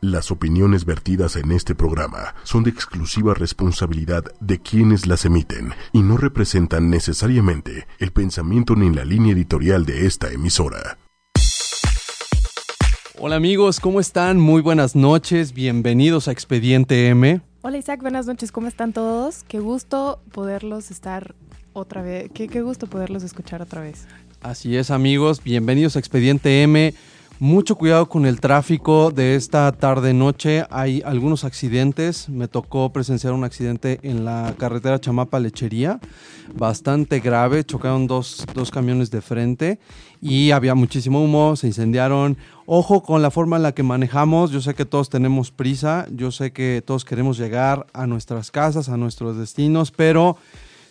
Las opiniones vertidas en este programa son de exclusiva responsabilidad de quienes las emiten y no representan necesariamente el pensamiento ni la línea editorial de esta emisora. Hola amigos, ¿cómo están? Muy buenas noches, bienvenidos a Expediente M. Hola Isaac, buenas noches, ¿cómo están todos? Qué gusto poderlos estar otra vez, qué, qué gusto poderlos escuchar otra vez. Así es amigos, bienvenidos a Expediente M. Mucho cuidado con el tráfico de esta tarde-noche. Hay algunos accidentes. Me tocó presenciar un accidente en la carretera Chamapa-Lechería, bastante grave. Chocaron dos, dos camiones de frente y había muchísimo humo, se incendiaron. Ojo con la forma en la que manejamos. Yo sé que todos tenemos prisa, yo sé que todos queremos llegar a nuestras casas, a nuestros destinos, pero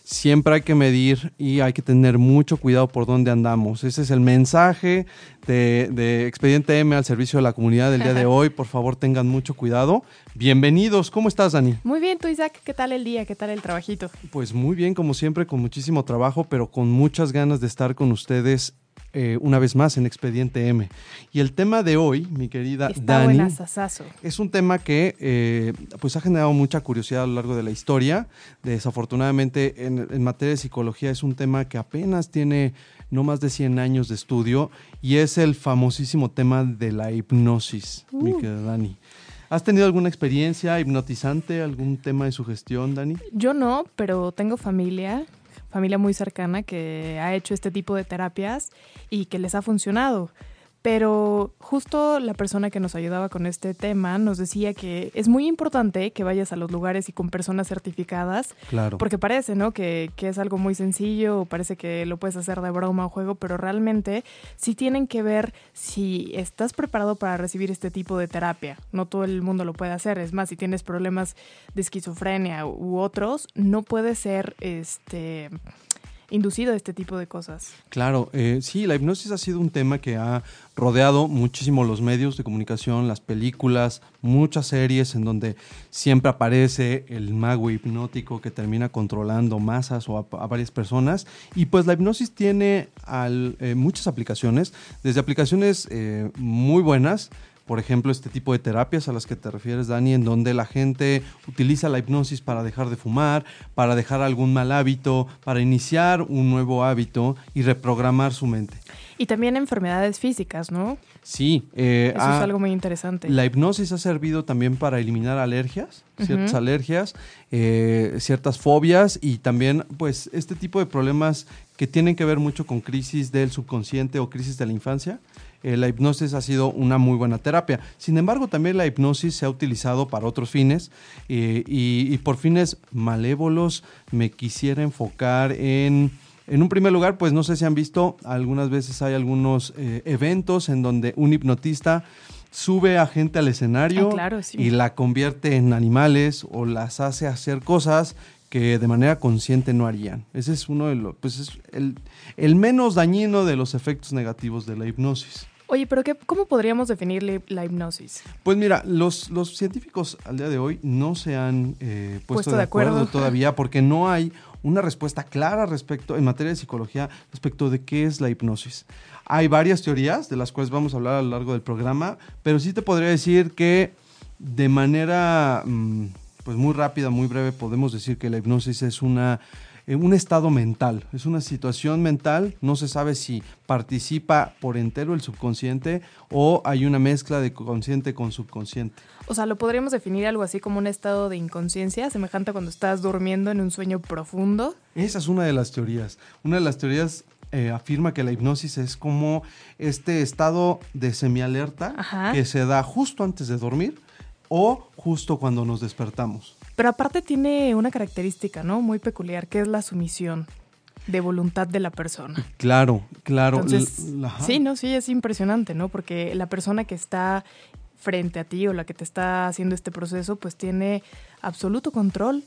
siempre hay que medir y hay que tener mucho cuidado por dónde andamos. Ese es el mensaje de, Expediente M al servicio de la comunidad del día de hoy. Por favor, tengan mucho cuidado. Bienvenidos. ¿Cómo estás, Dani? Muy bien, tú, Isaac. ¿Qué tal el día? ¿Qué tal el trabajito? Pues muy bien, como siempre, con muchísimo trabajo, pero con muchas ganas de estar con ustedes eh, una vez más en Expediente M. Y el tema de hoy, mi querida Está Dani, es un tema que eh, pues ha generado mucha curiosidad a lo largo de la historia. Desafortunadamente, en, materia de psicología es un tema que apenas tiene no más de 100 años de estudio y es el famosísimo tema de la hipnosis, mi uh. querida Dani. ¿Has tenido alguna experiencia hipnotizante, algún tema de sugestión, Dani? Yo no, pero tengo familia familia muy cercana que ha hecho este tipo de terapias y que les ha funcionado. Pero justo la persona que nos ayudaba con este tema nos decía que es muy importante que vayas a los lugares y con personas certificadas. Claro. Porque parece, ¿no? Que, que es algo muy sencillo, o parece que lo puedes hacer de broma o juego, pero realmente sí tienen que ver si estás preparado para recibir este tipo de terapia. No todo el mundo lo puede hacer. Es más, si tienes problemas de esquizofrenia u otros, no puede ser este inducido este tipo de cosas. Claro, eh, sí, la hipnosis ha sido un tema que ha rodeado muchísimo los medios de comunicación, las películas, muchas series en donde siempre aparece el mago hipnótico que termina controlando masas o a, varias personas. Y pues la hipnosis tiene eh, muchas aplicaciones, desde aplicaciones eh, muy buenas, por ejemplo, este tipo de terapias a las que te refieres, Dani, en donde la gente utiliza la hipnosis para dejar de fumar, para dejar algún mal hábito, para iniciar un nuevo hábito y reprogramar su mente. Y también enfermedades físicas, ¿no? Sí. Eh, Eso es algo muy interesante. La hipnosis ha servido también para eliminar alergias, ciertas alergias, eh, ciertas fobias y también, pues, este tipo de problemas que tienen que ver mucho con crisis del subconsciente o crisis de la infancia. Eh, la hipnosis ha sido una muy buena terapia. Sin embargo, también la hipnosis se ha utilizado para otros fines eh, y, por fines malévolos me quisiera enfocar en... En un primer lugar, pues no sé si han visto, algunas veces hay algunos eh, eventos en donde un hipnotista sube a gente al escenario ah, y la convierte en animales o las hace hacer cosas que de manera consciente no harían. Ese es uno de los, pues es el, el menos dañino de los efectos negativos de la hipnosis. Oye, pero qué, ¿cómo podríamos definir la hipnosis? Pues mira, los, los científicos al día de hoy no se han eh, puesto, de, acuerdo. todavía porque no hay una respuesta clara respecto, en materia de psicología, respecto de qué es la hipnosis. Hay varias teorías de las cuales vamos a hablar a lo largo del programa, pero sí te podría decir que de manera mm, pues muy rápida, muy breve, podemos decir que la hipnosis es una un estado mental, es una situación mental, no se sabe si participa por entero el subconsciente o hay una mezcla de consciente con subconsciente. O sea, lo podríamos definir algo así como un estado de inconsciencia, semejante a cuando estás durmiendo en un sueño profundo. Esa es una de las teorías. Una de las teorías eh, afirma que la hipnosis es como este estado de semialerta que se da justo antes de dormir o justo cuando nos despertamos. Pero aparte tiene una característica, ¿no? Muy peculiar, que es la sumisión de voluntad de la persona. Claro, claro. sí, no, sí, es impresionante, ¿no? Porque la persona que está frente a ti o la que te está haciendo este proceso, pues tiene absoluto control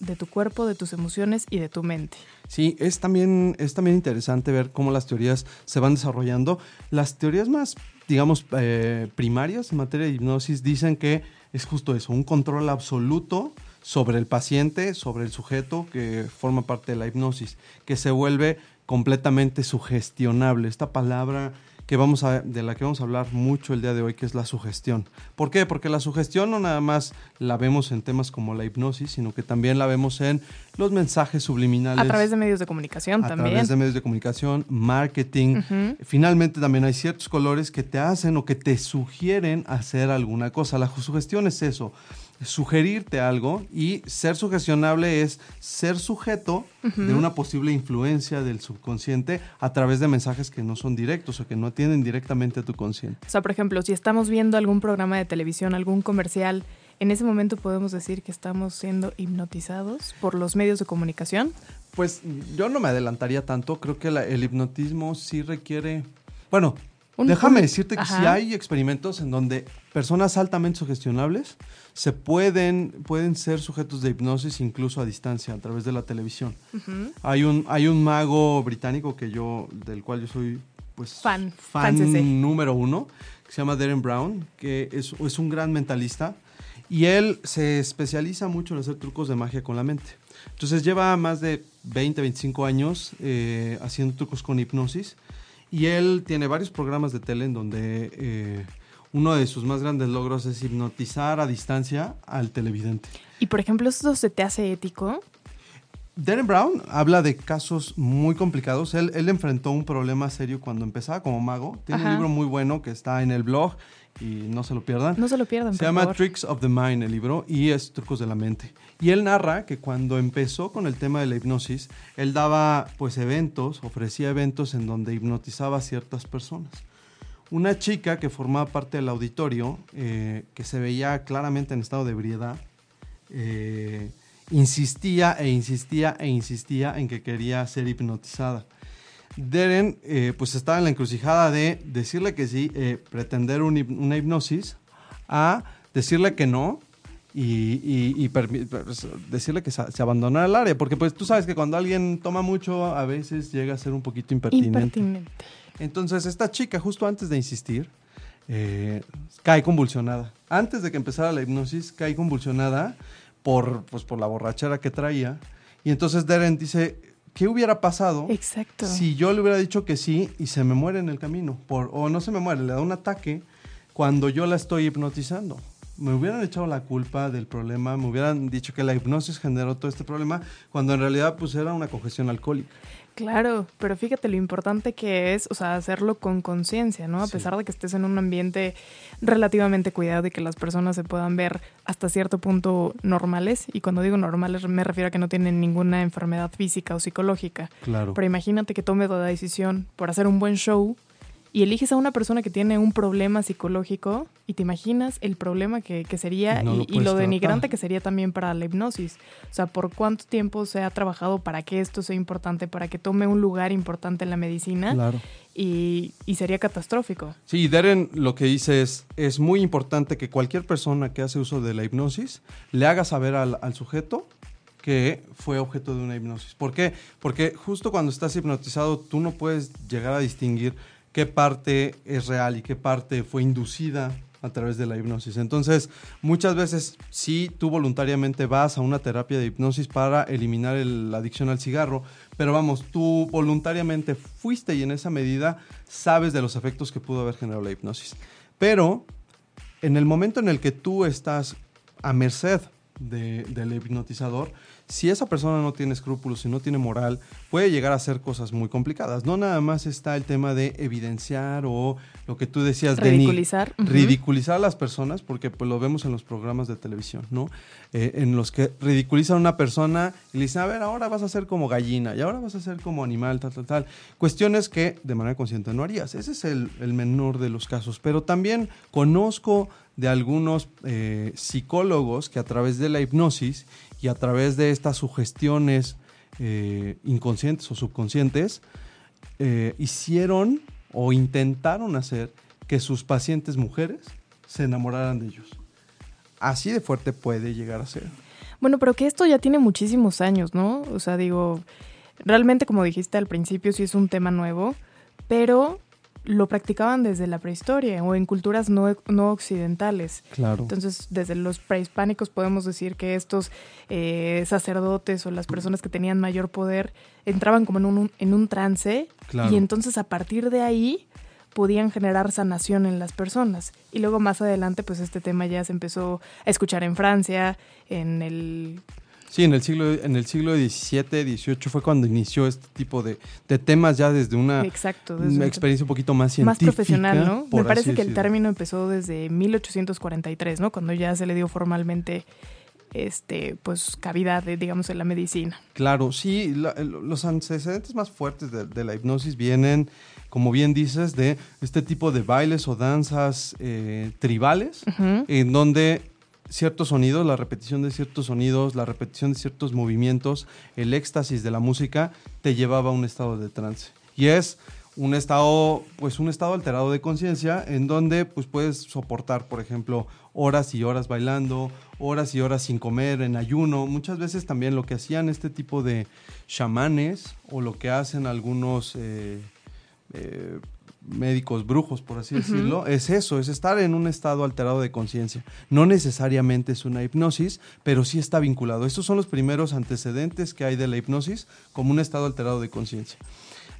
de tu cuerpo, de tus emociones y de tu mente. Sí, es también, es también interesante ver cómo las teorías se van desarrollando. Las teorías más, digamos, eh, primarias en materia de hipnosis dicen que es justo eso, un control absoluto sobre el paciente, sobre el sujeto que forma parte de la hipnosis, que se vuelve completamente sugestionable. Esta palabra que vamos a, de la que vamos a hablar mucho el día de hoy, que es la sugestión. ¿Por qué? Porque la sugestión no nada más la vemos en temas como la hipnosis, sino que también la vemos en los mensajes subliminales. A través de medios de comunicación a también. A través de medios de comunicación, marketing. Finalmente también hay ciertos colores que te hacen o que te sugieren hacer alguna cosa. La sugestión es eso sugerirte algo y ser sugestionable es ser sujeto de una posible influencia del subconsciente a través de mensajes que no son directos o que no atienden directamente a tu consciente. O sea, por ejemplo, si estamos viendo algún programa de televisión, algún comercial, ¿en ese momento podemos decir que estamos siendo hipnotizados por los medios de comunicación? Pues yo no me adelantaría tanto, creo que el hipnotismo sí requiere, bueno, Déjame decirte que si hay experimentos en donde personas altamente sugestionables se pueden, pueden ser sujetos de hipnosis incluso a distancia a través de la televisión. hay, un, hay un mago británico que yo, del cual yo soy pues fan, fan número uno, que se llama Darren Brown, que es, es un gran mentalista y él se especializa mucho en hacer trucos de magia con la mente. Entonces lleva más de 20, 25 años eh, haciendo trucos con hipnosis y él tiene varios programas de tele en donde eh, uno de sus más grandes logros es hipnotizar a distancia al televidente. Y por ejemplo, ¿esto se te hace ético? Darren Brown habla de casos muy complicados. Él, él enfrentó un problema serio cuando empezaba como mago. Tiene un libro muy bueno que está en el blog y no se lo pierdan. No se lo pierdan. Se llama Tricks of the Mind el libro y es Trucos de la Mente. Y él narra que cuando empezó con el tema de la hipnosis, él daba pues eventos, ofrecía eventos en donde hipnotizaba a ciertas personas. Una chica que formaba parte del auditorio, eh, que se veía claramente en estado de ebriedad, eh, insistía e insistía e insistía en que quería ser hipnotizada. Deren eh, pues estaba en la encrucijada de decirle que sí, eh, pretender una hipnosis, a decirle que no y, pues, decirle que se, abandonara el área, porque pues tú sabes que cuando alguien toma mucho a veces llega a ser un poquito impertinente. Entonces esta chica justo antes de insistir eh, cae convulsionada. Antes de que empezara la hipnosis cae convulsionada por, pues, por la borrachera que traía y entonces Deren dice, ¿qué hubiera pasado Exacto. si yo le hubiera dicho que sí y se me muere en el camino? Por, o no se me muere, le da un ataque cuando yo la estoy hipnotizando. Me hubieran echado la culpa del problema, me hubieran dicho que la hipnosis generó todo este problema, cuando en realidad pues era una congestión alcohólica. Claro, pero fíjate lo importante que es, o sea, hacerlo con conciencia, ¿no? A pesar de que estés en un ambiente relativamente cuidado y que las personas se puedan ver hasta cierto punto normales, y cuando digo normales me refiero a que no tienen ninguna enfermedad física o psicológica. Claro. Pero imagínate que tomes la decisión por hacer un buen show y eliges a una persona que tiene un problema psicológico y te imaginas el problema que, sería y, lo, denigrante que sería también para la hipnosis. O sea, por cuánto tiempo se ha trabajado para que esto sea importante, para que tome un lugar importante en la medicina. Claro. Y, sería catastrófico. Sí, Darren lo que dice es, es muy importante que cualquier persona que hace uso de la hipnosis le haga saber al, al sujeto que fue objeto de una hipnosis. ¿Por qué? Porque justo cuando estás hipnotizado tú no puedes llegar a distinguir qué parte es real y qué parte fue inducida a través de la hipnosis. Entonces, muchas veces sí, tú voluntariamente vas a una terapia de hipnosis para eliminar la adicción al cigarro, pero vamos, tú voluntariamente fuiste y en esa medida sabes de los efectos que pudo haber generado la hipnosis. Pero en el momento en el que tú estás a merced del hipnotizador, si esa persona no tiene escrúpulos y no tiene moral, puede llegar a hacer cosas muy complicadas. No nada más está el tema de evidenciar o lo que tú decías ridiculizar. de ridiculizar a las personas, porque pues lo vemos en los programas de televisión, ¿no? Eh, en los que ridiculizan a una persona y le dicen, a ver, ahora vas a ser como gallina y ahora vas a ser como animal, tal, tal, tal. Cuestiones que de manera consciente no harías. Ese es el, el menor de los casos. Pero también conozco de algunos eh, psicólogos que a través de la hipnosis y a través de estas sugestiones eh, inconscientes o subconscientes, eh, hicieron o intentaron hacer que sus pacientes mujeres se enamoraran de ellos. Así de fuerte puede llegar a ser. Bueno, pero que esto ya tiene muchísimos años, ¿no? O sea, digo, realmente como dijiste al principio, sí es un tema nuevo, pero lo practicaban desde la prehistoria o en culturas no, no occidentales. Claro. Entonces, desde los prehispánicos podemos decir que estos eh, sacerdotes o las personas que tenían mayor poder entraban como en un, en un trance y entonces a partir de ahí podían generar sanación en las personas. Y luego más adelante, pues este tema ya se empezó a escuchar en Francia, en el Sí, en el siglo, en el siglo XVII, XVIII fue cuando inició este tipo de, temas ya desde una, Exacto, experiencia un poquito más científica. Más profesional, ¿no? Me parece que el término empezó desde 1843, ¿no? Cuando ya se le dio formalmente este, pues, cavidad, de, digamos, en la medicina. Claro, sí, los antecedentes más fuertes de, la hipnosis vienen, como bien dices, de este tipo de bailes o danzas eh, tribales, en donde ciertos sonidos, la repetición de ciertos sonidos, la repetición de ciertos movimientos, el éxtasis de la música te llevaba a un estado de trance. Y es un estado, pues un estado alterado de conciencia en donde pues puedes soportar, por ejemplo, horas y horas bailando, horas y horas sin comer, en ayuno. Muchas veces también lo que hacían este tipo de chamanes o lo que hacen algunos eh, eh, médicos brujos, por así decirlo, es eso, es estar en un estado alterado de conciencia. No necesariamente es una hipnosis, pero sí está vinculado. Estos son los primeros antecedentes que hay de la hipnosis como un estado alterado de conciencia.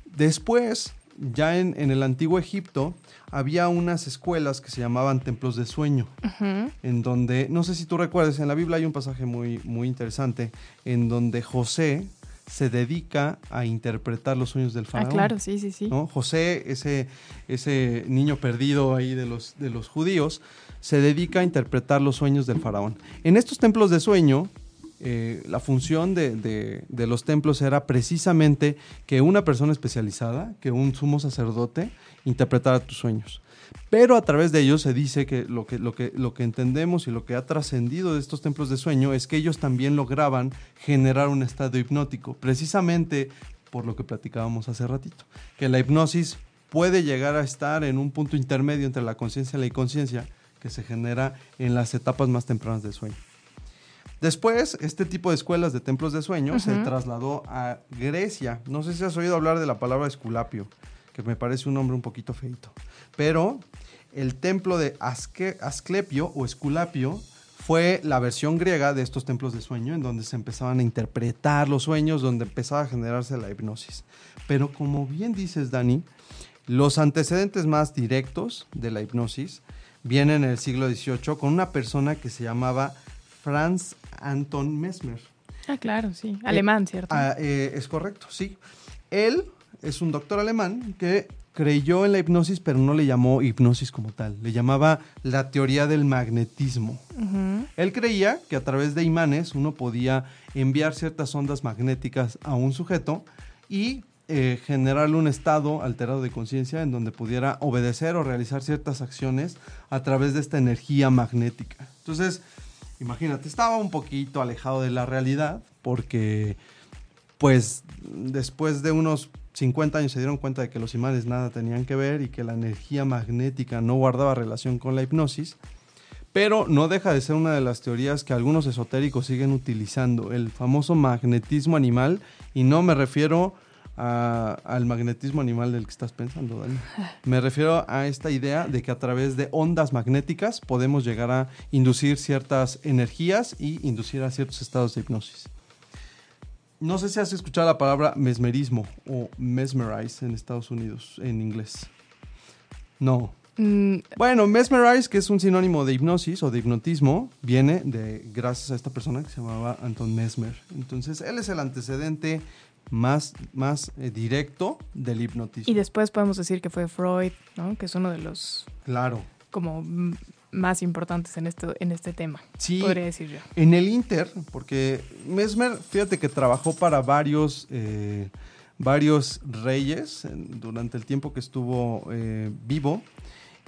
Después, ya en, el antiguo Egipto, había unas escuelas que se llamaban templos de sueño, en donde, no sé si tú recuerdas, en la Biblia hay un pasaje muy, muy interesante, en donde José, se dedica a interpretar los sueños del ah, faraón. Ah, claro, sí, sí, sí. José, ese, ese niño perdido ahí de los, de los judíos, se dedica a interpretar los sueños del faraón. En estos templos de sueño, eh, la función de, de, los templos era precisamente que una persona especializada, que un sumo sacerdote, interpretara tus sueños. Pero a través de ellos se dice que lo que, lo que, lo que entendemos y lo que ha trascendido de estos templos de sueño es que ellos también lograban generar un estado hipnótico, precisamente por lo que platicábamos hace ratito, que la hipnosis puede llegar a estar en un punto intermedio entre la conciencia y la inconsciencia que se genera en las etapas más tempranas del sueño. Después, este tipo de escuelas de templos de sueño se trasladó a Grecia. No sé si has oído hablar de la palabra esculapio que me parece un nombre un poquito feito. Pero el templo de Asclepio o Esculapio fue la versión griega de estos templos de sueño, en donde se empezaban a interpretar los sueños, donde empezaba a generarse la hipnosis. Pero como bien dices, Dani, los antecedentes más directos de la hipnosis vienen en el siglo XVIII con una persona que se llamaba Franz Anton Mesmer. Ah, claro, sí. Alemán, ¿cierto? Ah, eh, es correcto, sí. Él es un doctor alemán que creyó en la hipnosis, pero no le llamó hipnosis como tal, le llamaba la teoría del magnetismo. Él creía que a través de imanes uno podía enviar ciertas ondas magnéticas a un sujeto y eh, generarle un estado alterado de conciencia en donde pudiera obedecer o realizar ciertas acciones a través de esta energía magnética. Entonces, imagínate, estaba un poquito alejado de la realidad porque, pues, después de unos 50 años se dieron cuenta de que los imanes nada tenían que ver y que la energía magnética no guardaba relación con la hipnosis, pero no deja de ser una de las teorías que algunos esotéricos siguen utilizando, el famoso magnetismo animal, y no me refiero al magnetismo animal del que estás pensando, Dani. Me refiero a esta idea de que a través de ondas magnéticas podemos llegar a inducir ciertas energías y inducir a ciertos estados de hipnosis. No sé si has escuchado la palabra mesmerismo o mesmerize en Estados Unidos, en inglés. No. Mm. Bueno, mesmerize, que es un sinónimo de hipnosis o de hipnotismo, viene de gracias a esta persona que se llamaba Anton Mesmer. Entonces, él es el antecedente más, más eh, directo del hipnotismo. Y después podemos decir que fue Freud, ¿no? Que es uno de los... Claro. Como más importantes en este, en este tema. Sí, podría decir yo. En el Inter, porque Mesmer, fíjate que trabajó para varios, eh, varios reyes durante el tiempo que estuvo eh, vivo.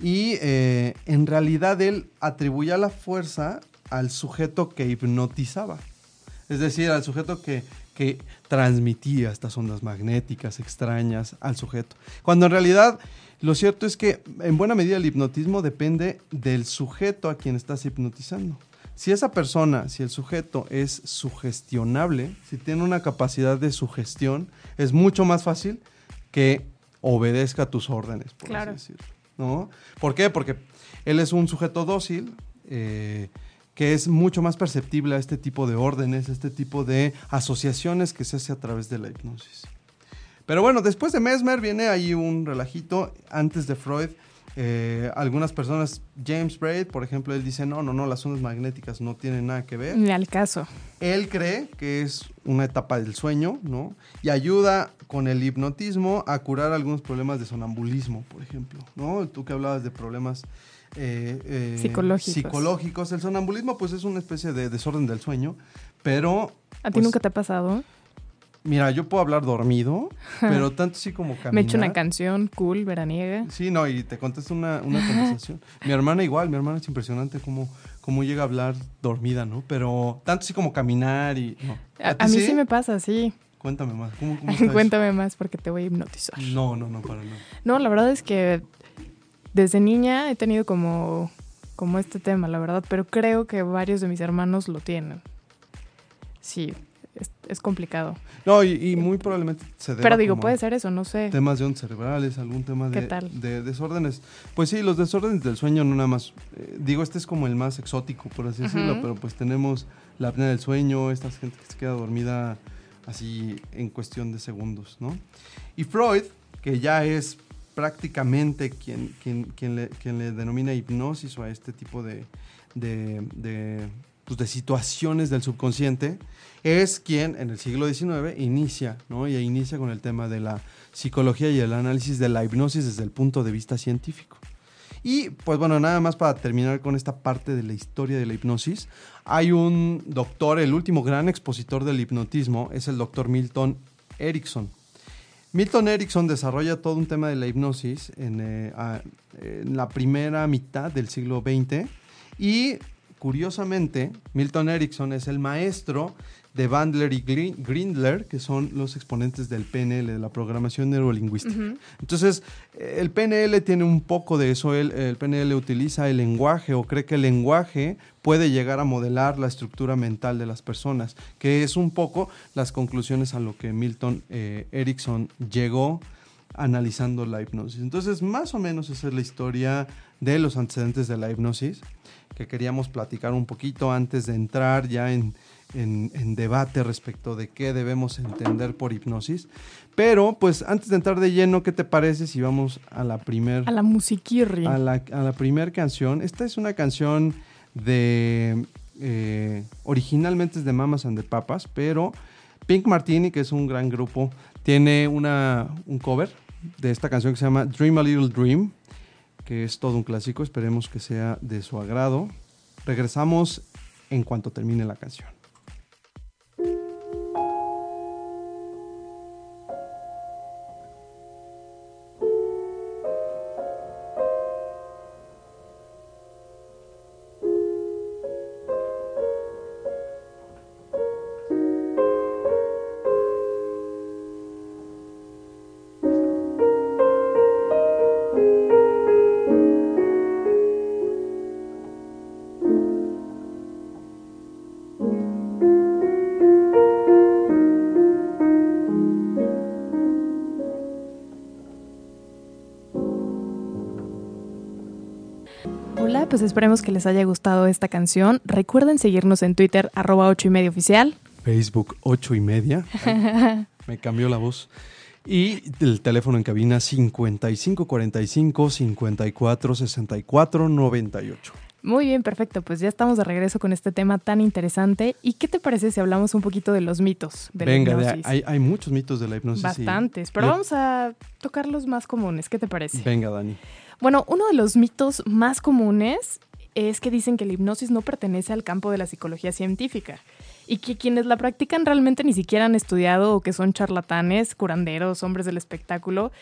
Y eh, en realidad él atribuía la fuerza al sujeto que hipnotizaba. Es decir, al sujeto que, que transmitía estas ondas magnéticas extrañas al sujeto. Cuando en realidad lo cierto es que en buena medida el hipnotismo depende del sujeto a quien estás hipnotizando. Si esa persona, si el sujeto es sugestionable, si tiene una capacidad de sugestión, es mucho más fácil que obedezca tus órdenes, por así decirlo. ¿no? ¿Por qué? Porque él es un sujeto dócil, eh, que es mucho más perceptible a este tipo de órdenes, a este tipo de asociaciones que se hace a través de la hipnosis. Pero bueno, después de Mesmer viene ahí un relajito. Antes de Freud, eh, algunas personas, James Braid, por ejemplo, él dice, no, no, no, las ondas magnéticas no tienen nada que ver. Ni al caso. Él cree que es una etapa del sueño, ¿no? Y ayuda con el hipnotismo a curar algunos problemas de sonambulismo, por ejemplo, ¿no? Tú que hablabas de problemas eh, eh, Psicológicos. psicológicos. El sonambulismo, pues, es una especie de desorden del sueño, pero... ¿A ti pues, nunca te ha pasado? Mira, yo puedo hablar dormido, pero tanto sí como caminar. Me echo una canción cool, veraniega. Sí, no, y te contesto una, una conversación. Mi hermana igual, mi hermana es impresionante cómo, cómo llega a hablar dormida, ¿no? Pero tanto sí como caminar y... no. A, a mí sí? me pasa, sí. Cuéntame más. ¿Cómo, cómo? Cuéntame más porque te voy a hipnotizar. No, no, no, para nada. No, la verdad es que desde niña he tenido como, como este tema, la verdad, pero creo que varios de mis hermanos lo tienen. Sí, es, es complicado. No, y, y muy probablemente se deba Pero digo, puede ser eso, no sé. Temas de ondas cerebrales, algún tema de, de desórdenes. Pues sí, los desórdenes del sueño no nada más. eh, digo, este es como el más exótico, por así decirlo, Ujú. pero pues tenemos la apnea del sueño, esta gente que se queda dormida así en cuestión de segundos, ¿no? Y Freud, que ya es prácticamente quien, quien, quien, le, denomina hipnosis o a este tipo de, de, de, pues, situaciones del subconsciente, es quien en el siglo XIX inicia, ¿no? Y inicia con el tema de la psicología y el análisis de la hipnosis desde el punto de vista científico. Y pues bueno, nada más para terminar con esta parte de la historia de la hipnosis, hay un doctor, el último gran expositor del hipnotismo es el doctor Milton Erickson. Milton Erickson desarrolla todo un tema de la hipnosis en, eh, en la primera mitad del siglo XX y curiosamente Milton Erickson es el maestro de Bandler y Gri- Grindler, que son los exponentes del PNL, de la programación neurolingüística. Entonces, el PNL tiene un poco de eso. El, el PNL utiliza el lenguaje o cree que el lenguaje puede llegar a modelar la estructura mental de las personas, que es un poco las conclusiones a lo que Milton eh, Erickson llegó analizando la hipnosis. Entonces, más o menos esa es la historia de los antecedentes de la hipnosis, que queríamos platicar un poquito antes de entrar ya en, en- en debate respecto de qué debemos entender por hipnosis. Pero, pues, antes de entrar de lleno, ¿qué te parece si vamos a la primer A la musiquirri. a la, a la primer canción. Esta es una canción de. eh, originalmente es de Mamas and the Papas, pero Pink Martini, que es un gran grupo, tiene una, un cover de esta canción que se llama Dream a Little Dream, que es todo un clásico. Esperemos que sea de su agrado. Regresamos en cuanto termine la canción. Pues esperemos que les haya gustado esta canción. Recuerden seguirnos en Twitter, arroba 8 y oficial. Facebook 8 y media. Ay, me cambió la voz. Y el teléfono en cabina 5545 54 64 98. Muy bien, perfecto. Pues ya estamos de regreso con este tema tan interesante. ¿Y qué te parece si hablamos un poquito de los mitos de la Venga, de- hipnosis? hay, hay muchos mitos de la hipnosis. y- Bastantes, pero vamos a tocar los más comunes. ¿Qué te parece? Venga, Dani. Bueno, uno de los mitos más comunes es que dicen que la hipnosis no pertenece al campo de la psicología científica y que quienes la practican realmente ni siquiera han estudiado o que son charlatanes, curanderos, hombres del espectáculo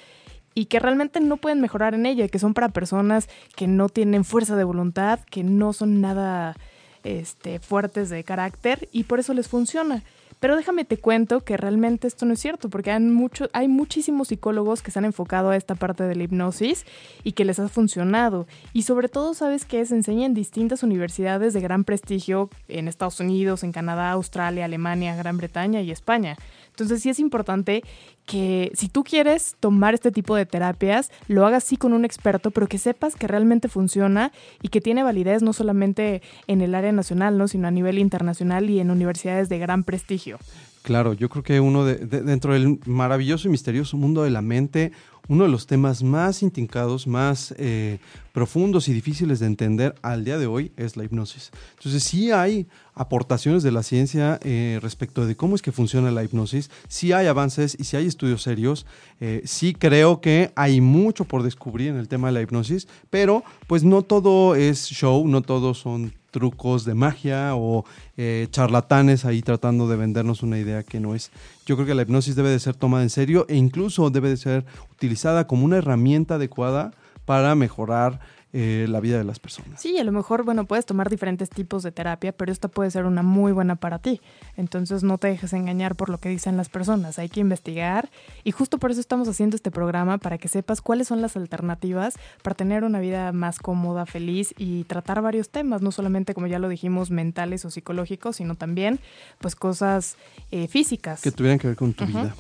y que realmente no pueden mejorar en ella, que son para personas que no tienen fuerza de voluntad, que no son nada este, fuertes de carácter y por eso les funciona. Pero déjame te cuento que realmente esto no es cierto, porque hay, muchísimos psicólogos que se han enfocado a esta parte de la hipnosis y que les ha funcionado. Y sobre todo, sabes que se enseña en distintas universidades de gran prestigio en Estados Unidos, en Canadá, Australia, Alemania, Gran Bretaña y España. Entonces sí es importante que si tú quieres tomar este tipo de terapias, lo hagas sí con un experto, pero que sepas que realmente funciona y que tiene validez no solamente en el área nacional, ¿no? sino a nivel internacional y en universidades de gran prestigio. Claro, yo creo que uno de, dentro del maravilloso y misterioso mundo de la mente, uno de los temas más intincados, más eh, profundos y difíciles de entender al día de hoy es la hipnosis. Entonces sí hay aportaciones de la ciencia eh, respecto de cómo es que funciona la hipnosis, sí hay avances y sí hay estudios serios, eh, sí creo que hay mucho por descubrir en el tema de la hipnosis, pero pues no todo es show, no todos son trucos de magia o eh, charlatanes ahí tratando de vendernos una idea que no es. Yo creo que la hipnosis debe de ser tomada en serio e incluso debe de ser utilizada como una herramienta adecuada para mejorar eh, la vida de las personas. Sí, a lo mejor, bueno, puedes tomar diferentes tipos de terapia, pero esta puede ser una muy buena para ti. Entonces no te dejes engañar por lo que dicen las personas, hay que investigar y justo por eso estamos haciendo este programa, para que sepas cuáles son las alternativas para tener una vida más cómoda, feliz y tratar varios temas, no solamente, como ya lo dijimos, mentales o psicológicos, sino también pues cosas eh, físicas. Que tuvieran que ver con tu vida.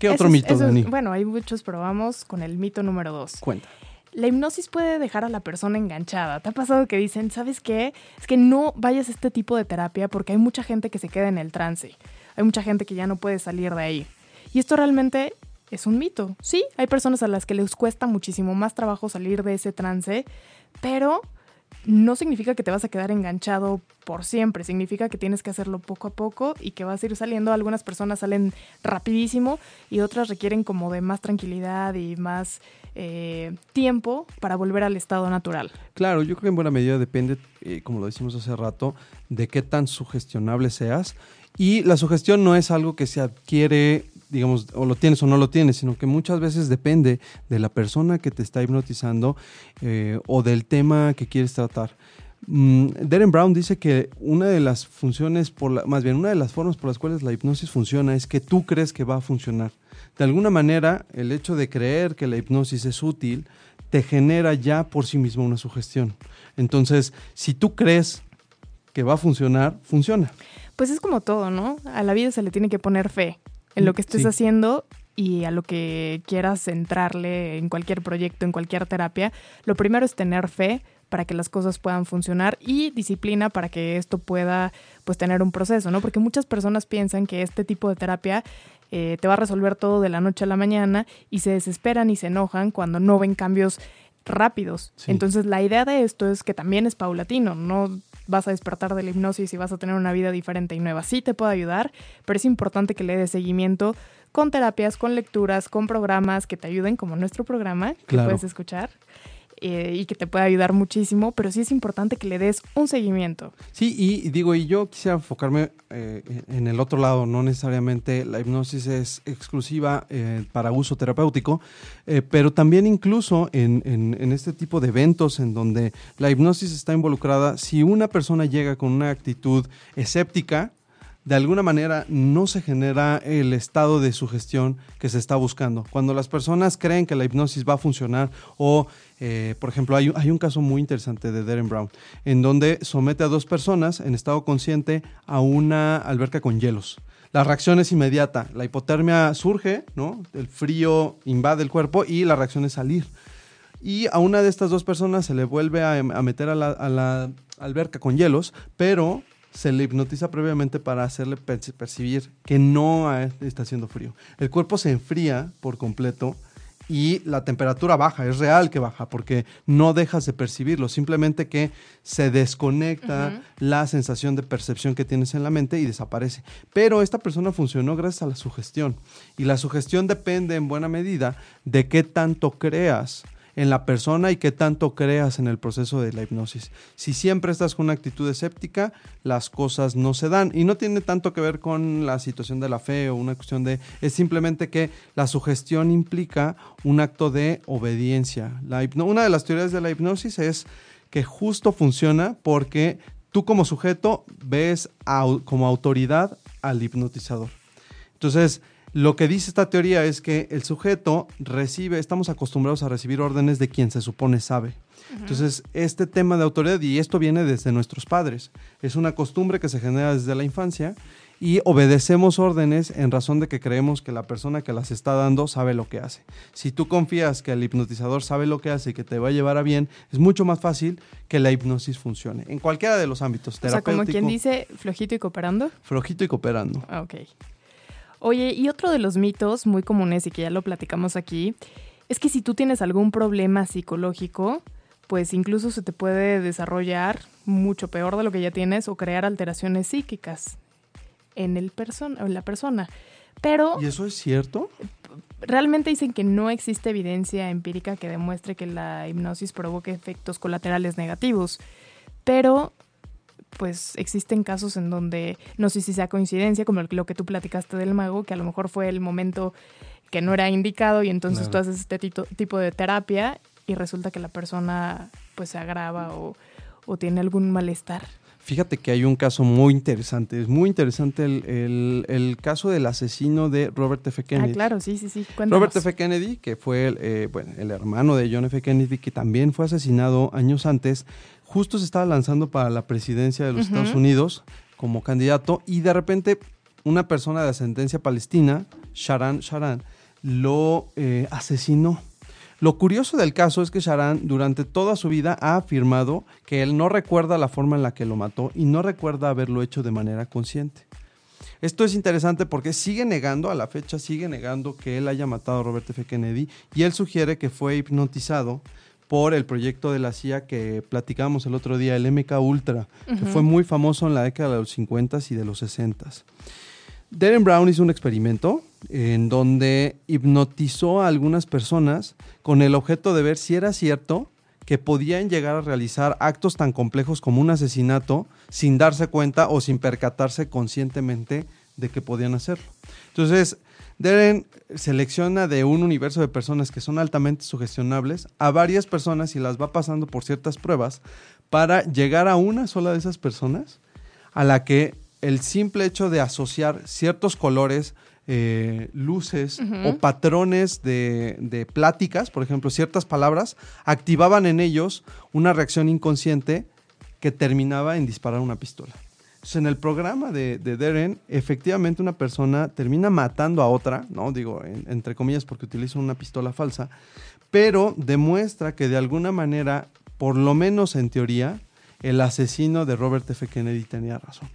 ¿Qué otro mito, Dani? bueno, hay muchos, pero vamos con el mito número dos. Cuenta la hipnosis puede dejar a la persona enganchada. ¿Te ha pasado que dicen, ¿sabes qué? Es que no vayas a este tipo de terapia porque hay mucha gente que se queda en el trance. Hay mucha gente que ya no puede salir de ahí. Y esto realmente es un mito. Sí, hay personas a las que les cuesta muchísimo más trabajo salir de ese trance, pero no significa que te vas a quedar enganchado por siempre, significa que tienes que hacerlo poco a poco y que vas a ir saliendo. Algunas personas salen rapidísimo y otras requieren como de más tranquilidad y más eh, tiempo para volver al estado natural. Claro, yo creo que en buena medida depende, eh, como lo decimos hace rato, de qué tan sugestionable seas. Y la sugestión no es algo que se adquiere digamos, o lo tienes o no lo tienes, sino que muchas veces depende de la persona que te está hipnotizando eh, o del tema que quieres tratar. Mm, Darren Brown dice que una de las funciones, por más bien una de las formas por las cuales la hipnosis funciona es que tú crees que va a funcionar. De alguna manera, el hecho de creer que la hipnosis es útil te genera ya por sí mismo una sugestión. Entonces, si tú crees que va a funcionar, funciona. Pues es como todo, ¿no? A la vida se le tiene que poner fe en lo que estés haciendo y a lo que quieras centrarle en cualquier proyecto, en cualquier terapia, lo primero es tener fe para que las cosas puedan funcionar y disciplina para que esto pueda pues tener un proceso, ¿no? Porque muchas personas piensan que este tipo de terapia eh, te va a resolver todo de la noche a la mañana y se desesperan y se enojan cuando no ven cambios rápidos. Entonces la idea de esto es que también es paulatino, no vas a despertar de la hipnosis y vas a tener una vida diferente y nueva. Sí te puede ayudar, pero es importante que le des seguimiento con terapias, con lecturas, con programas que te ayuden, como nuestro programa, que puedes escuchar. Eh, y que te puede ayudar muchísimo, pero sí es importante que le des un seguimiento. Sí, y, digo, y yo quisiera enfocarme eh, en el otro lado, no necesariamente la hipnosis es exclusiva eh, para uso terapéutico, pero también incluso en, en, este tipo de eventos en donde la hipnosis está involucrada, si una persona llega con una actitud escéptica, de alguna manera no se genera el estado de sugestión que se está buscando. Cuando las personas creen que la hipnosis va a funcionar o, eh, por ejemplo, hay, un caso muy interesante de Darren Brown, en donde somete a dos personas en estado consciente a una alberca con hielos. La reacción es inmediata, la hipotermia surge, ¿no? el frío invade el cuerpo y la reacción es salir. Y a una de estas dos personas se le vuelve a, meter a la, a la alberca con hielos, pero se le hipnotiza previamente para hacerle percibir que no está haciendo frío. El cuerpo se enfría por completo y la temperatura baja, es real que baja, porque no dejas de percibirlo, simplemente que se desconecta la sensación de percepción que tienes en la mente y desaparece. Pero esta persona funcionó gracias a la sugestión y la sugestión depende en buena medida de qué tanto creas en la persona y qué tanto creas en el proceso de la hipnosis. Si siempre estás con una actitud escéptica, las cosas no se dan. Y no tiene tanto que ver con la situación de la fe o una cuestión de... Es simplemente que la sugestión implica un acto de obediencia. Una de las teorías de la hipnosis es que justo funciona porque tú como sujeto ves como autoridad al hipnotizador. Entonces, lo que dice esta teoría es que el sujeto recibe, estamos acostumbrados a recibir órdenes de quien se supone sabe. Entonces, este tema de autoridad, y esto viene desde nuestros padres, es una costumbre que se genera desde la infancia y obedecemos órdenes en razón de que creemos que la persona que las está dando sabe lo que hace. Si tú confías que el hipnotizador sabe lo que hace y que te va a llevar a bien, es mucho más fácil que la hipnosis funcione en cualquiera de los ámbitos. O sea, como quien dice, flojito y cooperando. Flojito y cooperando. Ah, ok. Oye, y otro de los mitos muy comunes y que ya lo platicamos aquí, es que si tú tienes algún problema psicológico, pues incluso se te puede desarrollar mucho peor de lo que ya tienes o crear alteraciones psíquicas en, el en la persona. Pero... ¿Y eso es cierto? Realmente dicen que no existe evidencia empírica que demuestre que la hipnosis provoque efectos colaterales negativos. Pero pues existen casos en donde no sé si sea coincidencia, como lo que tú platicaste del mago, que a lo mejor fue el momento que no era indicado y entonces tú haces este tipo de terapia y resulta que la persona pues se agrava o, tiene algún malestar. Fíjate que hay un caso muy interesante. Es muy interesante el, caso del asesino de Robert F. Kennedy. Ah, claro, sí, sí, sí. Robert F. Kennedy, que fue el, eh, bueno, el hermano de John F. Kennedy, que también fue asesinado años antes, justo se estaba lanzando para la presidencia de los Estados Unidos como candidato y de repente una persona de ascendencia palestina, Sharan Sharan, lo eh, asesinó lo curioso del caso es que Sharan durante toda su vida ha afirmado que él no recuerda la forma en la que lo mató y no recuerda haberlo hecho de manera consciente. Esto es interesante porque sigue negando, a la fecha sigue negando que él haya matado a Robert F. Kennedy y él sugiere que fue hipnotizado por el proyecto de la CIA que platicamos el otro día, el MK Ultra, que fue muy famoso en la década de los 50 y de los 60. Darren Brown hizo un experimento en donde hipnotizó a algunas personas con el objeto de ver si era cierto que podían llegar a realizar actos tan complejos como un asesinato sin darse cuenta o sin percatarse conscientemente de que podían hacerlo. Entonces, Darren selecciona de un universo de personas que son altamente sugestionables a varias personas y las va pasando por ciertas pruebas para llegar a una sola de esas personas a la que el simple hecho de asociar ciertos colores, eh, luces o patrones de, pláticas, por ejemplo, ciertas palabras, activaban en ellos una reacción inconsciente que terminaba en disparar una pistola. Entonces, en el programa de, de Deren, efectivamente una persona termina matando a otra, ¿no? Digo, entre comillas, porque utiliza una pistola falsa, pero demuestra que de alguna manera, por lo menos en teoría, el asesino de Robert F. Kennedy tenía razón.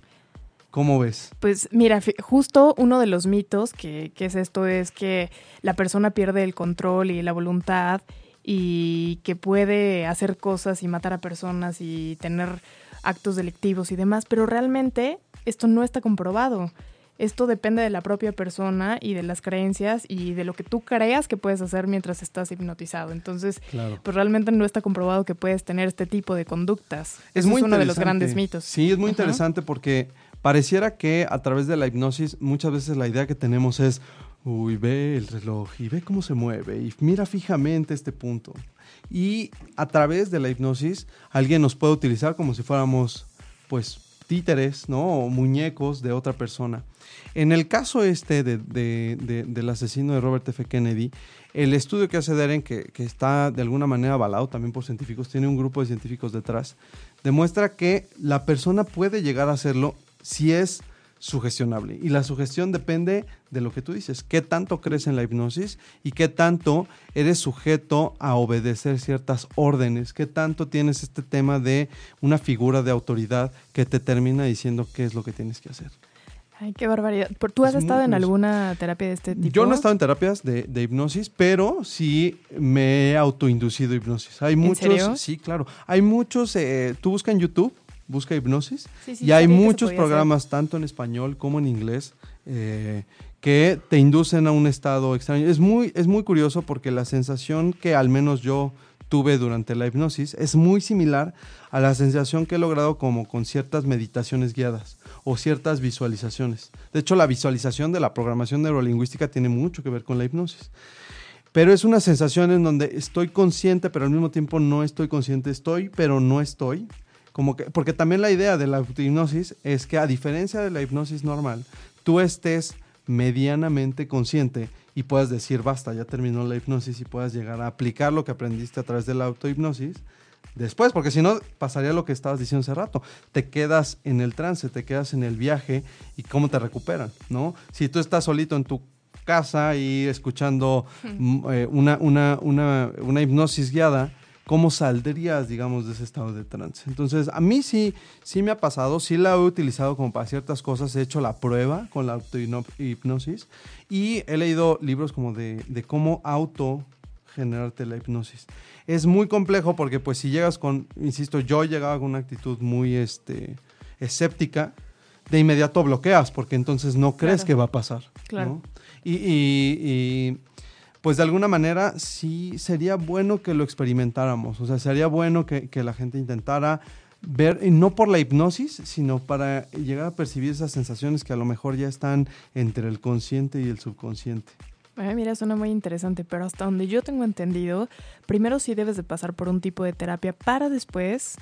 ¿Cómo ves? Pues mira, justo uno de los mitos que, es esto es que la persona pierde el control y la voluntad y que puede hacer cosas y matar a personas y tener actos delictivos y demás, pero realmente esto no está comprobado. Esto depende de la propia persona y de las creencias y de lo que tú creas que puedes hacer mientras estás hipnotizado. Entonces, pues realmente no está comprobado que puedes tener este tipo de conductas. Es, muy uno de los grandes mitos. Sí, es muy interesante porque Pareciera que a través de la hipnosis muchas veces la idea que tenemos es, uy, ve el reloj y ve cómo se mueve y mira fijamente este punto. Y a través de la hipnosis alguien nos puede utilizar como si fuéramos, pues, títeres, ¿no? O muñecos de otra persona. En el caso este del asesino de Robert F. Kennedy, el estudio que hace Deren, que, que, está de alguna manera avalado también por científicos, tiene un grupo de científicos detrás, demuestra que la persona puede llegar a hacerlo si es sugestionable. Y la sugestión depende de lo que tú dices, qué tanto crees en la hipnosis y qué tanto eres sujeto a obedecer ciertas órdenes, qué tanto tienes este tema de una figura de autoridad que te termina diciendo qué es lo que tienes que hacer. Ay, qué barbaridad. ¿Tú has estado en alguna terapia de este tipo? Yo no he estado en terapias de, hipnosis, pero sí me he autoinducido hipnosis. Hay muchos, sí, claro. Hay muchos, eh, tú buscas en YouTube busca hipnosis. y hay muchos programas, tanto en español como en inglés, eh, que te inducen a un estado extraño. Es muy, es muy curioso porque la sensación que al menos yo tuve durante la hipnosis es muy similar a la sensación que he logrado como con ciertas meditaciones guiadas o ciertas visualizaciones. De hecho, la visualización de la programación neurolingüística tiene mucho que ver con la hipnosis. Pero es una sensación en donde estoy consciente, pero al mismo tiempo no estoy consciente. Estoy, pero no estoy porque también la idea de la hipnosis es que a diferencia de la hipnosis normal, tú estés medianamente consciente y puedas decir, basta, ya terminó la hipnosis y puedas llegar a aplicar lo que aprendiste a través de la autohipnosis después, porque si no pasaría lo que estabas diciendo hace rato, te quedas en el trance, te quedas en el viaje y cómo te recuperan, ¿no? Si tú estás solito en tu casa y escuchando mm, eh, una, una, una, una hipnosis guiada, ¿cómo saldrías, digamos, de ese estado de trance? Entonces, a mí sí, sí me ha pasado, sí la he utilizado como para ciertas cosas, he hecho la prueba con la autohipnosis y he leído libros como de, de cómo auto generarte la hipnosis. Es muy complejo porque pues si llegas con, insisto, yo llegaba con una actitud muy este, escéptica, de inmediato bloqueas porque entonces no crees que va a pasar. Claro. Y, y, y, pues de alguna manera sí sería bueno que lo experimentáramos, o sea, sería bueno que, la gente intentara ver, y no por la hipnosis, sino para llegar a percibir esas sensaciones que a lo mejor ya están entre el consciente y el subconsciente. Ay, mira, suena muy interesante, pero hasta donde yo tengo entendido, primero sí debes de pasar por un tipo de terapia para después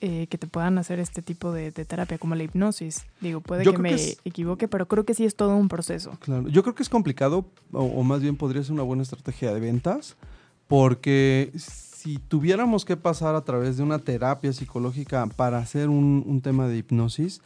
eh, que te puedan hacer este tipo de, de, terapia, como la hipnosis. Digo, puede Yo que me que es- equivoque, pero creo que sí es todo un proceso. Claro, yo creo que es complicado, o, o más bien podría ser una buena estrategia de ventas, porque si tuviéramos que pasar a través de una terapia psicológica para hacer un, un tema de hipnosis,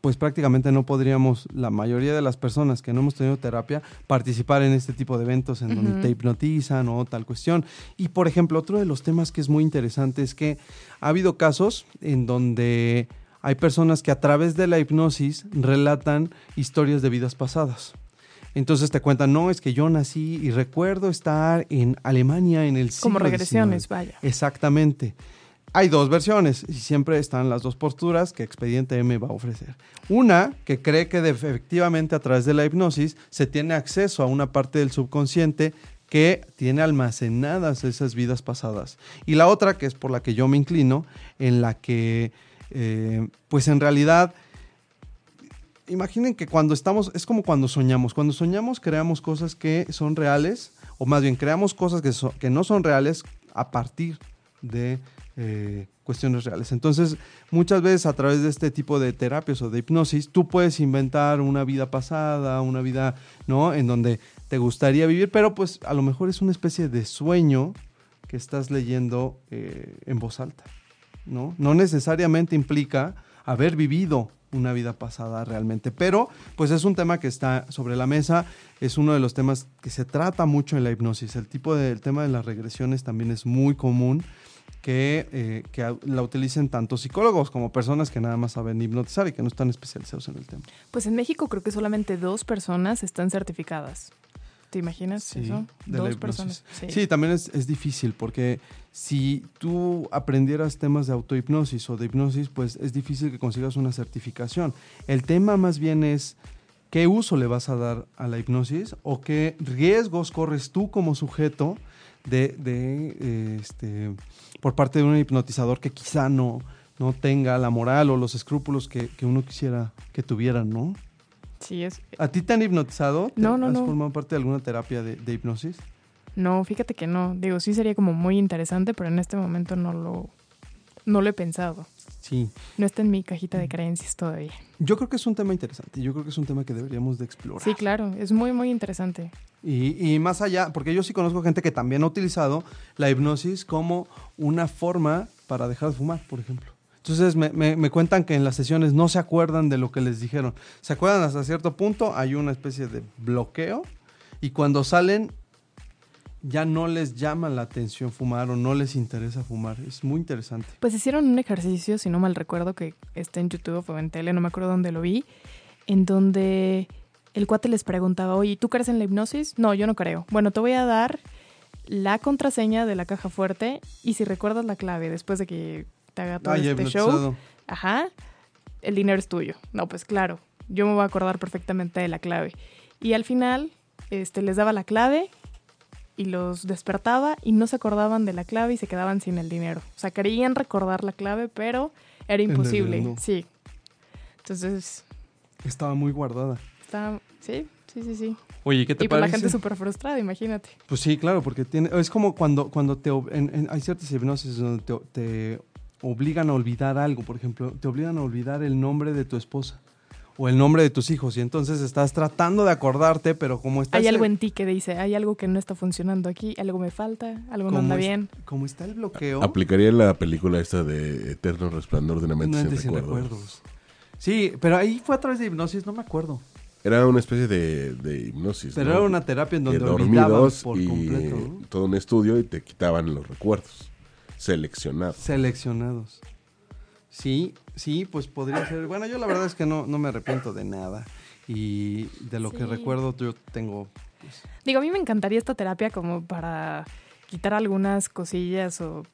pues prácticamente no podríamos, la mayoría de las personas que no hemos tenido terapia, participar en este tipo de eventos en donde te hipnotizan o tal cuestión. Y por ejemplo, otro de los temas que es muy interesante es que ha habido casos en donde hay personas que a través de la hipnosis relatan historias de vidas pasadas. Entonces te cuentan, no, es que yo nací y recuerdo estar en Alemania en el siglo Como regresiones, XIX". vaya. Exactamente. Hay dos versiones y siempre están las dos posturas que Expediente M va a ofrecer. Una que cree que efectivamente a través de la hipnosis se tiene acceso a una parte del subconsciente que tiene almacenadas esas vidas pasadas. Y la otra, que es por la que yo me inclino, en la que, eh, pues en realidad, imaginen que cuando estamos, es como cuando soñamos. Cuando soñamos creamos cosas que son reales, o más bien creamos cosas que, so- que no son reales a partir de eh, cuestiones reales. Entonces, muchas veces a través de este tipo de terapias o de hipnosis, tú puedes inventar una vida pasada, una vida, ¿no? En donde te gustaría vivir, pero pues a lo mejor es una especie de sueño que estás leyendo eh, en voz alta, ¿no? No necesariamente implica haber vivido una vida pasada realmente, pero pues es un tema que está sobre la mesa, es uno de los temas que se trata mucho en la hipnosis. El tipo de, tema de las regresiones también es muy común que, eh, que la utilicen tanto psicólogos como personas que nada más saben hipnotizar y que no están especializados en el tema. Pues en México creo que solamente dos personas están certificadas. ¿Te imaginas Sí, eso? Dos personas. Sí, también es, es difícil porque si tú aprendieras temas de autohipnosis o de hipnosis, pues es difícil que consigas una certificación. El tema más bien es qué uso le vas a dar a la hipnosis o qué riesgos corres tú como sujeto de, de, eh, este, por parte de un hipnotizador que quizá no, no tenga la moral o los escrúpulos que, que uno quisiera que tuvieran, ¿no? Sí, es. ¿A ti te han hipnotizado? ¿Te- No, no, ¿Has no. formado parte de alguna terapia de, de hipnosis? No, fíjate que no. Digo, sí sería como muy interesante, pero en este momento no lo, no lo he pensado. Sí. No está en mi cajita de creencias todavía. Yo creo que es un tema interesante. Yo creo que es un tema que deberíamos de explorar. Sí, claro, es muy, muy interesante. Y, y más allá, porque yo sí conozco gente que también ha utilizado la hipnosis como una forma para dejar de fumar, por ejemplo. Entonces me, me- me cuentan que en las sesiones no se acuerdan de lo que les dijeron. Se acuerdan hasta cierto punto, hay una especie de bloqueo y cuando salen ya no les llama la atención fumar o no les interesa fumar. Es muy interesante. Pues hicieron un ejercicio, si no mal recuerdo, que está en YouTube o en tele, no me acuerdo dónde lo vi, en donde el cuate les preguntaba, oye, ¿tú crees en la hipnosis? No, yo no creo. Bueno, te voy a dar la contraseña de la caja fuerte y si recuerdas la clave después de que te haga todo Ay, este show, ajá, el dinero es tuyo. No, pues claro, yo me voy a acordar perfectamente de la clave. Y al final, este, les daba la clave y los despertaba y no se acordaban de la clave y se quedaban sin el dinero. O sea, querían recordar la clave, pero era imposible. no. Sí. Entonces, Estaba muy guardada. está, sí, sí, sí, sí. Oye, ¿qué te Y parece? la gente súper frustrada, imagínate. Pues sí, claro, porque tiene, es como cuando, cuando te, en- en- hay ciertas hipnosis donde te, te obligan a olvidar algo, por ejemplo, te obligan a olvidar el nombre de tu esposa o el nombre de tus hijos y entonces estás tratando de acordarte, pero como está Hay ese- algo en ti que dice, hay algo que no está funcionando aquí, algo me falta, algo no anda es- bien. como está el bloqueo, Aplicaría la película esta de Eterno Resplandor de una mente no sin recuerdos. recuerdos. Sí, pero ahí fue a través de hipnosis, no me acuerdo. Era una especie de, de hipnosis. Pero ¿no? era una terapia en donde olvidaban dormidos por y completo, ¿no? todo un estudio y te quitaban los recuerdos seleccionados. Seleccionados. Sí, sí, pues podría ser. Bueno, yo la verdad es que no, no me arrepiento de nada. Y de lo que recuerdo, yo tengo. Digo, a mí me encantaría esta terapia como para quitar algunas cosillas o,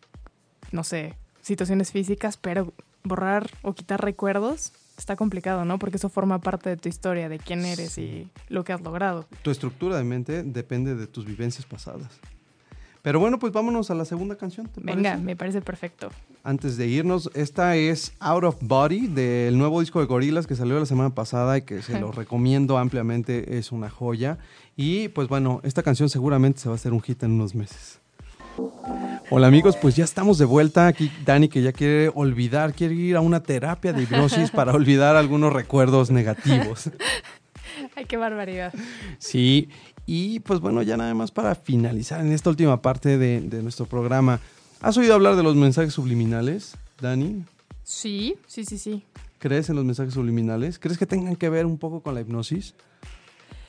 no sé, situaciones físicas, pero borrar o quitar recuerdos está complicado, ¿no? Porque eso forma parte de tu historia, de quién eres y lo que has logrado. Tu estructura de mente depende de tus vivencias pasadas. Pero bueno, pues vámonos a la segunda canción. ¿te Venga, parece? me parece perfecto. Antes de irnos, esta es Out of Body del nuevo disco de Gorilas que salió la semana pasada y que se lo recomiendo ampliamente, es una joya. Y pues bueno, esta canción seguramente se va a hacer un hit en unos meses. Hola amigos, pues ya estamos de vuelta. Aquí Dani que ya quiere olvidar, quiere ir a una terapia de hipnosis para olvidar algunos recuerdos negativos. Ay, qué barbaridad. Sí, y pues bueno, ya nada más para finalizar en esta última parte de, de nuestro programa. ¿Has oído hablar de los mensajes subliminales, Dani? Sí, sí, sí, sí. ¿Crees en los mensajes subliminales? ¿Crees que tengan que ver un poco con la hipnosis?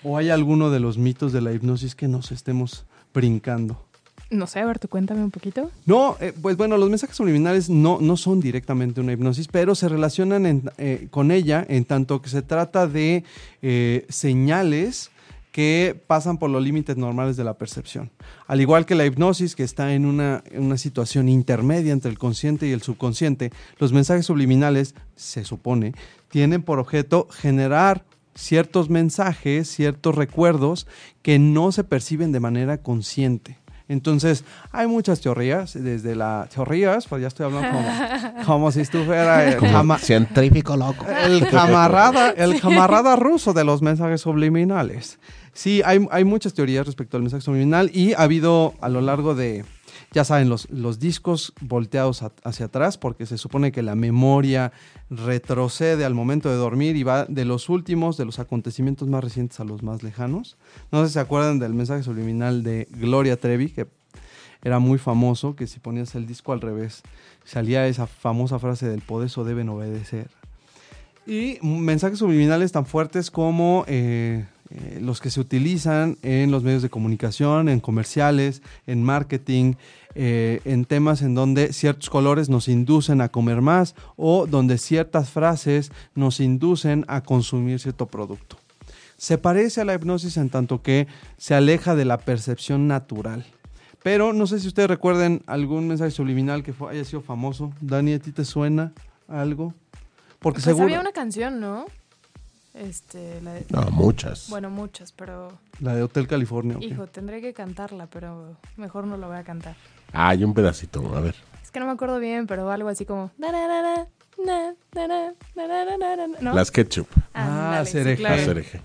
¿O hay alguno de los mitos de la hipnosis que nos estemos brincando? No sé, a ver, tú cuéntame un poquito. No, eh, pues bueno, los mensajes subliminales no, no son directamente una hipnosis, pero se relacionan en- eh, con ella en tanto que se trata de eh, señales que pasan por los límites normales de la percepción. Al igual que la hipnosis, que está en una, en una situación intermedia entre el consciente y el subconsciente, los mensajes subliminales, se supone, tienen por objeto generar ciertos mensajes, ciertos recuerdos que no se perciben de manera consciente. Entonces, hay muchas teorías, desde las teorías, pues ya estoy hablando como, como si estuviera el, científico loco. el camarada, el camarada ruso de los mensajes subliminales. Sí, hay, hay muchas teorías respecto al mensaje subliminal y ha habido a lo largo de, ya saben, los, los discos volteados hacia atrás, porque se supone que la memoria retrocede al momento de dormir y va de los últimos, de los acontecimientos más recientes a los más lejanos. No sé si se acuerdan del mensaje subliminal de Gloria Trevi, que era muy famoso, que si ponías el disco al revés, salía esa famosa frase del podeso deben obedecer. Y mensajes subliminales tan fuertes como eh, eh, los que se utilizan en los medios de comunicación, en comerciales, en marketing, eh, en temas en donde ciertos colores nos inducen a comer más o donde ciertas frases nos inducen a consumir cierto producto. Se parece a la hipnosis en tanto que se aleja de la percepción natural. Pero no sé si ustedes recuerden algún mensaje subliminal que fue- haya sido famoso. Dani, ¿a ti te suena algo? Porque Pues seguro... había una canción, ¿no? Este, la de, no, muchas. Bueno, muchas, pero. La de Hotel California. Hijo, tendré que cantarla, pero mejor no la voy a cantar. Ah, hay un pedacito, a ver. Es que no me acuerdo bien, pero algo así como. Las ketchup. Ah, ah cereje.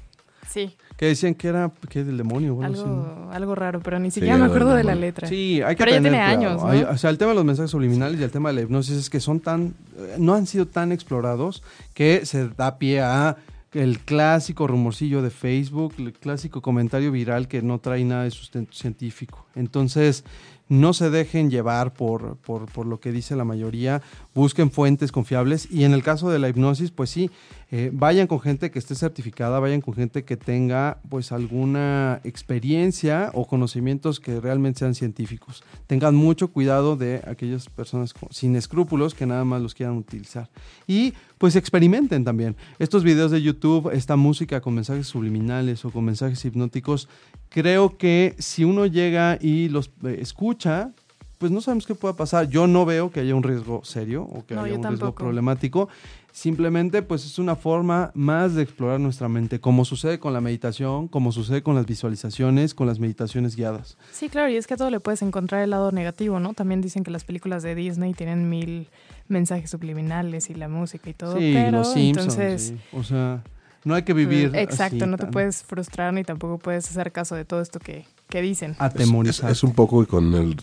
Sí. Que decían que era que del demonio. Algo, algo raro, pero ni siquiera me acuerdo de la letra. Sí, hay que Pero ya tiene años. ¿no? O sea, el tema de los mensajes subliminales y el tema de la hipnosis es que son tan. Eh, no han sido tan explorados que se da pie a el clásico rumorcillo de Facebook, el clásico comentario viral que no trae nada de sustento científico. Entonces, no se dejen llevar por, por, por lo que dice la mayoría, busquen fuentes confiables y en el caso de la hipnosis, pues sí, eh, vayan con gente que esté certificada, vayan con gente que tenga pues alguna experiencia o conocimientos que realmente sean científicos. Tengan mucho cuidado de aquellas personas sin escrúpulos que nada más los quieran utilizar. Y pues experimenten también. Estos videos de YouTube, esta música con mensajes subliminales o con mensajes hipnóticos, creo que si uno llega y los eh, escucha, pues no sabemos qué pueda pasar. Yo no veo que haya un riesgo serio o que No, haya un riesgo problemático. Simplemente, pues es una forma más de explorar nuestra mente, como sucede con la meditación, como sucede con las visualizaciones, con las meditaciones guiadas. Sí, claro, y es que a todo le puedes encontrar el lado negativo, ¿no? También dicen que las películas de Disney tienen mil mensajes subliminales y la música y todo, sí, pero los Simpsons. entonces... sí. O sea, no hay que vivir. Exacto, así no te tan puedes frustrar ni tampoco puedes hacer caso de todo esto que, que dicen. Es, Atemorizar. es un poco con el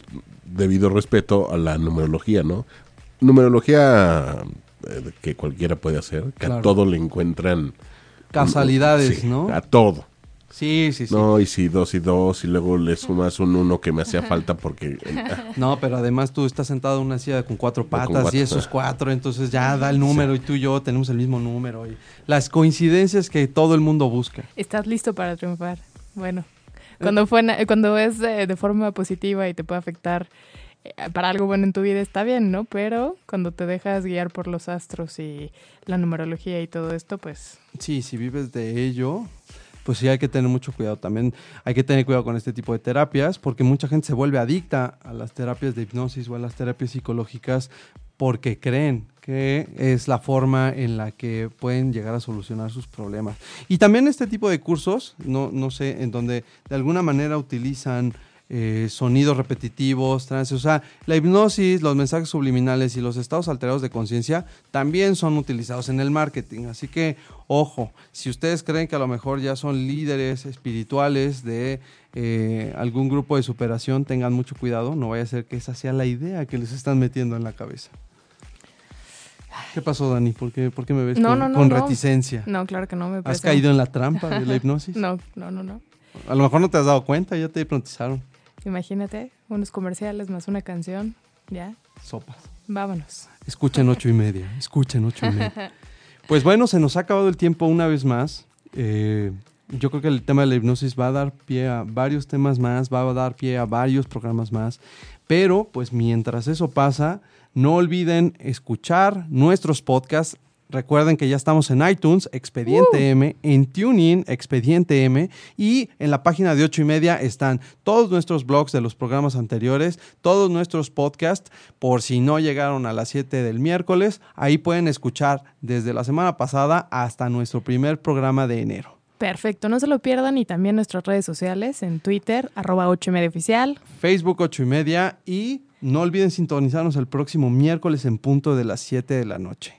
debido respeto a la numerología, ¿no? Numerología eh, que cualquiera puede hacer, que Claro. a todo le encuentran casualidades, Sí, ¿no? A todo. Sí, sí, sí. No, y si dos y dos, y luego le sumas un uno que me hacía falta porque... No, pero además tú estás sentado en una silla con cuatro Con patas cuatro. y esos cuatro, entonces ya da el número y tú y yo tenemos el mismo número. Y las coincidencias que todo el mundo busca. Estás listo para triunfar. Bueno, cuando, fue na- cuando es eh, de forma positiva y te puede afectar eh, para algo bueno en tu vida está bien, ¿no? Pero cuando te dejas guiar por los astros y la numerología y todo esto, pues Sí, si vives de ello, pues sí hay que tener mucho cuidado. También hay que tener cuidado con este tipo de terapias porque mucha gente se vuelve adicta a las terapias de hipnosis o a las terapias psicológicas porque creen que es la forma en la que pueden llegar a solucionar sus problemas. Y también este tipo de cursos, no, no sé, en donde de alguna manera utilizan eh, sonidos repetitivos, trances, o sea, la hipnosis, los mensajes subliminales y los estados alterados de conciencia también son utilizados en el marketing. Así que, ojo, si ustedes creen que a lo mejor ya son líderes espirituales de eh, algún grupo de superación, tengan mucho cuidado, no vaya a ser que esa sea la idea que les están metiendo en la cabeza. ¿Qué pasó, Dani? ¿Por qué, por qué me ves No, con, no, no, con no. reticencia? no, claro que no me ¿Has parece. caído en la trampa de la hipnosis? No, no, no, no. A lo mejor no te has dado cuenta, ya te hipnotizaron. Imagínate, unos comerciales más una canción, ya, Sopas. vámonos. Escuchen ocho y media, escuchen ocho y media. Pues bueno, se nos ha acabado el tiempo una vez más. Eh, yo creo que el tema de la hipnosis va a dar pie a varios temas más, va a dar pie a varios programas más. Pero, pues mientras eso pasa, no olviden escuchar nuestros podcasts. Recuerden que ya estamos en iTunes, Expediente M, en TuneIn, Expediente M, y en la página de ocho y media están todos nuestros blogs de los programas anteriores, todos nuestros podcasts, por si no llegaron a las 7 del miércoles, ahí pueden escuchar desde la semana pasada hasta nuestro primer programa de enero. Perfecto, no se lo pierdan y también nuestras redes sociales en Twitter, arroba 8 y media oficial. Facebook 8 y media y no olviden sintonizarnos el próximo miércoles en punto de las 7 de la noche.